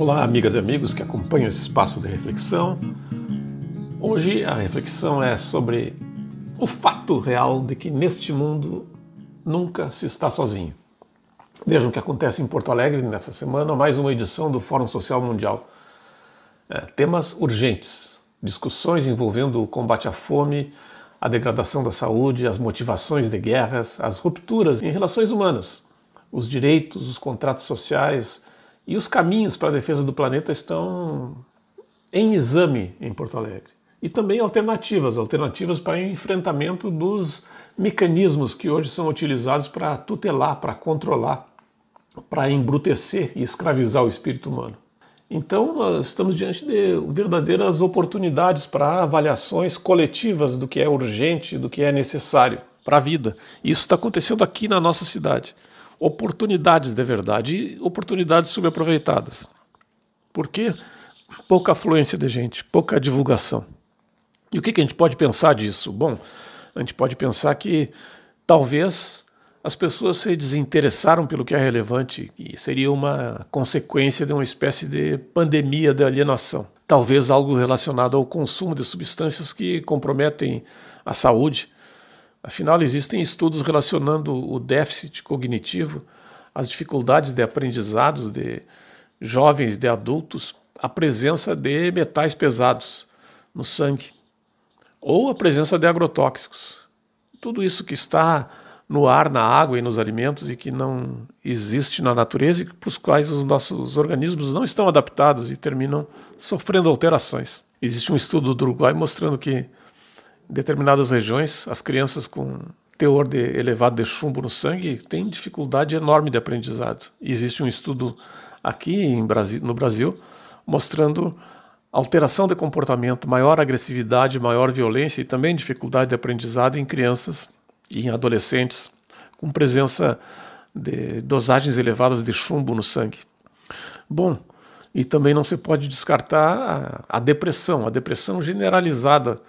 Olá, amigas e amigos que acompanham esse espaço de reflexão. Hoje a reflexão é sobre o fato real de que neste mundo nunca se está sozinho. Vejam o que acontece em Porto Alegre nessa semana, mais uma edição do Fórum Social Mundial. É, temas urgentes, discussões envolvendo o combate à fome, a degradação da saúde, as motivações de guerras, as rupturas em relações humanas, os direitos, os contratos sociais e os caminhos para a defesa do planeta estão em exame em Porto Alegre. E também alternativas, alternativas para enfrentamento dos mecanismos que hoje são utilizados para tutelar, para controlar, para embrutecer e escravizar o espírito humano. Então, nós estamos diante de verdadeiras oportunidades para avaliações coletivas do que é urgente, do que é necessário para a vida. Isso está acontecendo aqui na nossa cidade. Oportunidades de verdade e oportunidades subaproveitadas. Por quê? Pouca afluência de gente, pouca divulgação. E o que, que a gente pode pensar disso? Bom, a gente pode pensar que talvez as pessoas se desinteressaram pelo que é relevante e seria uma consequência de uma espécie de pandemia de alienação. Talvez algo relacionado ao consumo de substâncias que comprometem a saúde. Afinal, existem estudos relacionando o déficit cognitivo, as dificuldades de aprendizados de jovens, de adultos, à presença de metais pesados no sangue ou a presença de agrotóxicos. Tudo isso que está no ar, na água e nos alimentos e que não existe na natureza e para os quais os nossos organismos não estão adaptados e terminam sofrendo alterações. Existe um estudo do Uruguai mostrando que determinadas regiões as crianças com teor de elevado de chumbo no sangue têm dificuldade enorme de aprendizado. Existe um estudo aqui Brasil, no Brasil mostrando alteração de comportamento, maior agressividade, maior violência e também dificuldade de aprendizado em crianças e em adolescentes com presença de dosagens elevadas de chumbo no sangue. Bom, e também não se pode descartar a, a depressão, a depressão generalizada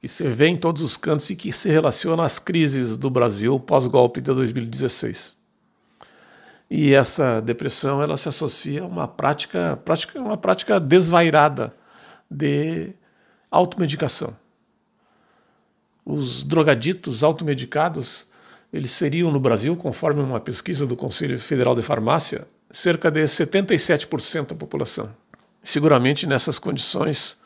que se vê em todos os cantos e que se relaciona às crises do Brasil pós-golpe de 2016. E essa depressão ela se associa a uma prática, prática uma prática desvairada de automedicação os drogaditos automedicados, eles seriam no Brasil, conforme uma pesquisa do Conselho Federal de Farmácia, cerca de 77% da população. Seguramente nessas condições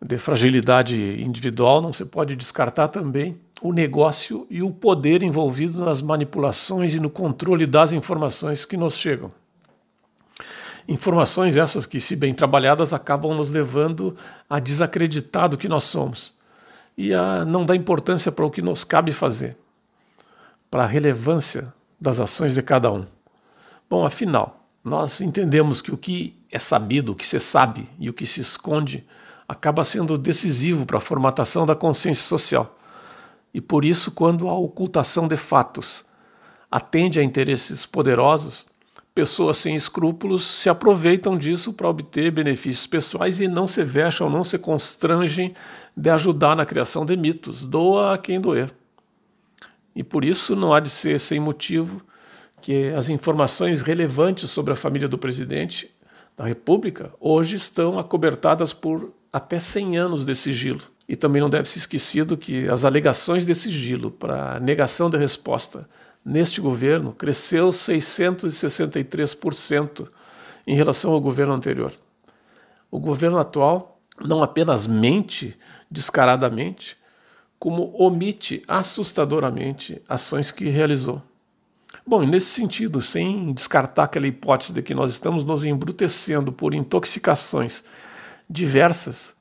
de fragilidade individual não se pode descartar também o negócio e o poder envolvido nas manipulações e no controle das informações que nos chegam. Informações essas que, se bem trabalhadas, acabam nos levando a desacreditar do que nós somos e a não dar importância para o que nos cabe fazer, para a relevância das ações de cada um. Bom, afinal, nós entendemos que o que é sabido, o que se sabe e o que se esconde acaba sendo decisivo para a formatação da consciência social. E por isso, quando a ocultação de fatos atende a interesses poderosos, pessoas sem escrúpulos se aproveitam disso para obter benefícios pessoais e não se vexam, não se constrangem de ajudar na criação de mitos, doa a quem doer. E por isso não há de ser sem motivo que as informações relevantes sobre a família do presidente da República hoje estão acobertadas por até 100 anos de sigilo. E também não deve ser esquecido que as alegações de sigilo para negação de resposta neste governo cresceu 663% em relação ao governo anterior. O governo atual não apenas mente descaradamente, como omite assustadoramente ações que realizou. Bom, nesse sentido, sem descartar aquela hipótese de que nós estamos nos embrutecendo por intoxicações diversas,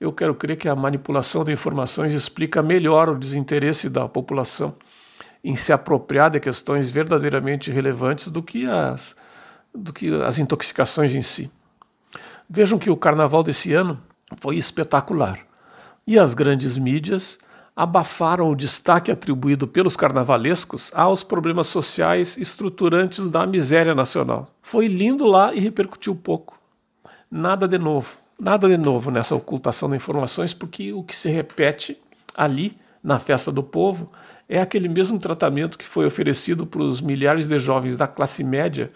eu quero crer que a manipulação de informações explica melhor o desinteresse da população em se apropriar de questões verdadeiramente relevantes do que as, do que as intoxicações em si. Vejam que o carnaval desse ano foi espetacular. E as grandes mídias abafaram o destaque atribuído pelos carnavalescos aos problemas sociais estruturantes da miséria nacional. Foi lindo lá e repercutiu pouco. Nada de novo, nada de novo nessa ocultação de informações, porque o que se repete ali na festa do povo é aquele mesmo tratamento que foi oferecido para os milhares de jovens da classe média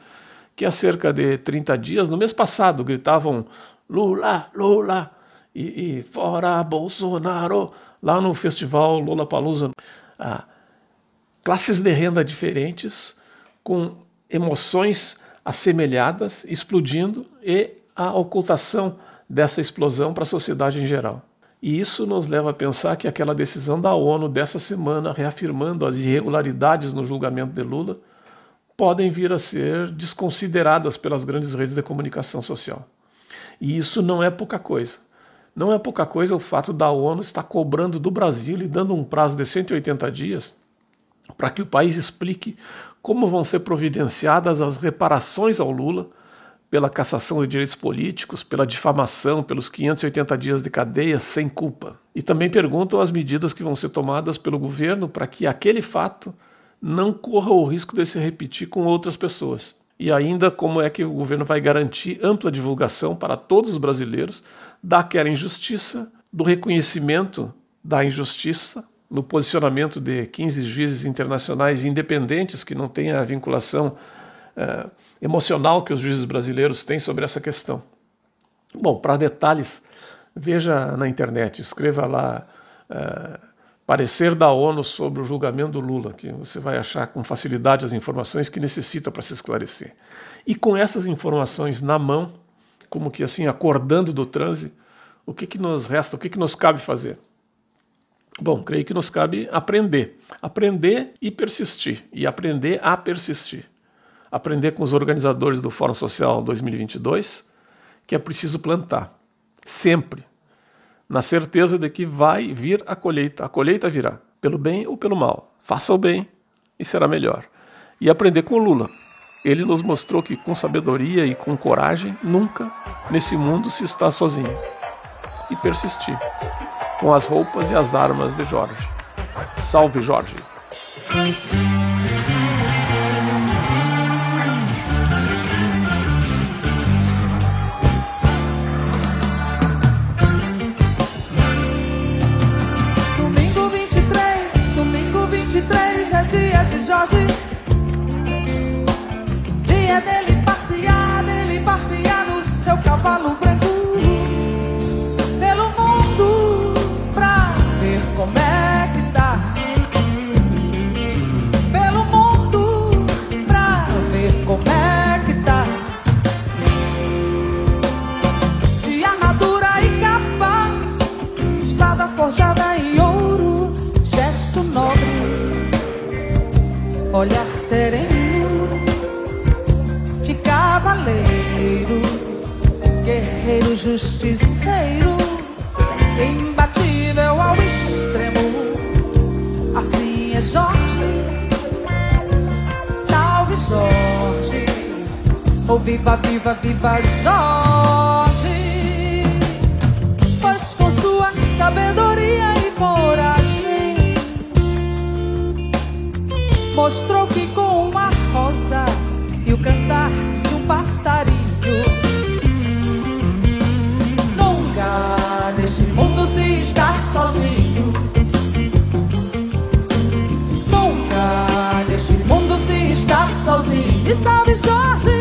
que há cerca de 30 dias, no mês passado, gritavam Lula, Lula e, e fora Bolsonaro lá no festival Lollapalooza. Ah, classes de renda diferentes, com emoções assemelhadas, explodindo e a ocultação dessa explosão para a sociedade em geral. E isso nos leva a pensar que aquela decisão da ONU dessa semana, reafirmando as irregularidades no julgamento de Lula, podem vir a ser desconsideradas pelas grandes redes de comunicação social. E isso não é pouca coisa. Não é pouca coisa o fato da ONU estar cobrando do Brasil e dando um prazo de 180 dias para que o país explique como vão ser providenciadas as reparações ao Lula pela cassação de direitos políticos, pela difamação, pelos 580 dias de cadeia sem culpa. E também perguntam as medidas que vão ser tomadas pelo governo para que aquele fato não corra o risco de se repetir com outras pessoas. E ainda como é que o governo vai garantir ampla divulgação para todos os brasileiros daquela injustiça, do reconhecimento da injustiça, no posicionamento de 15 juízes internacionais independentes que não têm a vinculação eh, emocional que os juízes brasileiros têm sobre essa questão. Bom, para detalhes, veja na internet, escreva lá uh, parecer da ONU sobre o julgamento do Lula, que você vai achar com facilidade as informações que necessita para se esclarecer. E com essas informações na mão, como que assim, acordando do transe, o que, que nos resta, o que, que nos cabe fazer? Bom, creio que nos cabe aprender. Aprender e persistir. E aprender a persistir aprender com os organizadores do Fórum Social 2022 que é preciso plantar, sempre, na certeza de que vai vir a colheita. A colheita virá, pelo bem ou pelo mal. Faça o bem e será melhor. E aprender com Lula. Ele nos mostrou que com sabedoria e com coragem, nunca nesse mundo se está sozinho. E persistir, com as roupas e as armas de Jorge. Salve Jorge! Guerreiro justiceiro, imbatível ao extremo. Assim é Jorge, salve Jorge, ou oh, viva, viva, viva Jorge, pois com sua sabedoria e coragem mostrou que com uma rosa e o cantar de um passarinho sozinho. Nunca neste mundo se está sozinho. E salve Jorge,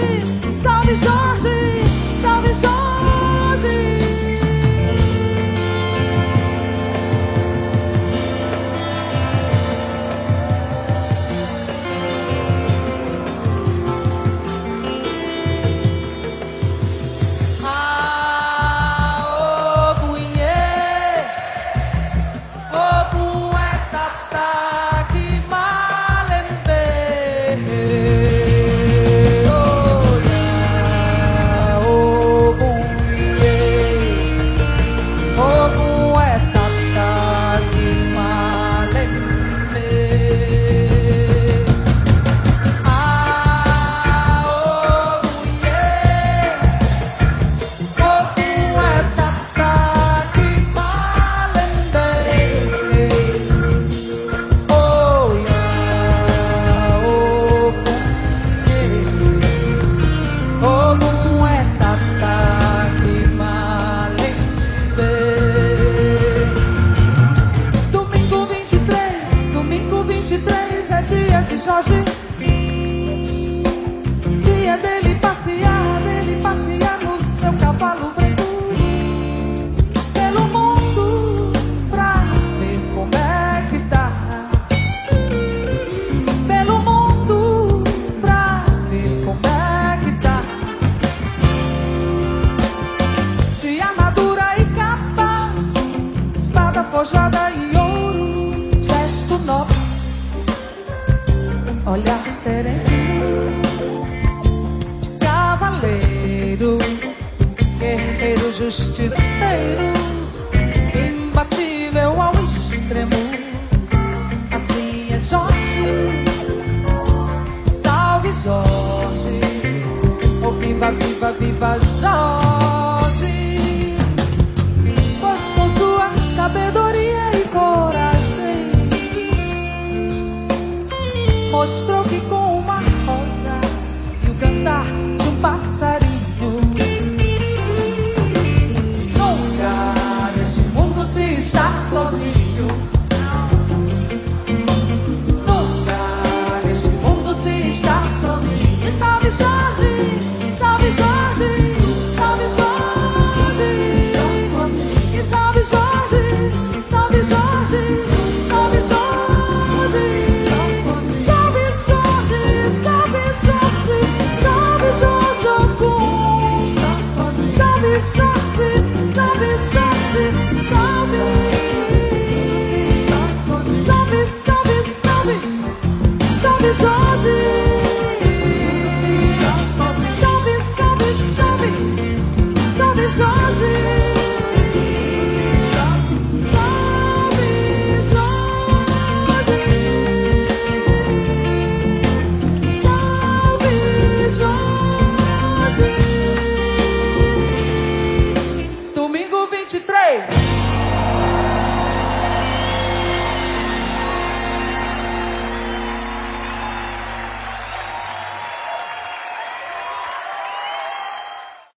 forjada em ouro, gesto nobre, olhar sereno de cavaleiro, guerreiro justiceiro, imbatível ao extremo. Assim é Jorge, salve Jorge, oh viva, viva, viva